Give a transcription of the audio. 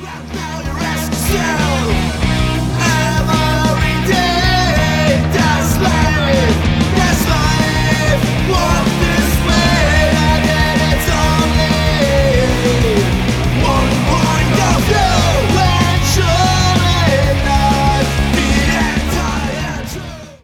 Now you're.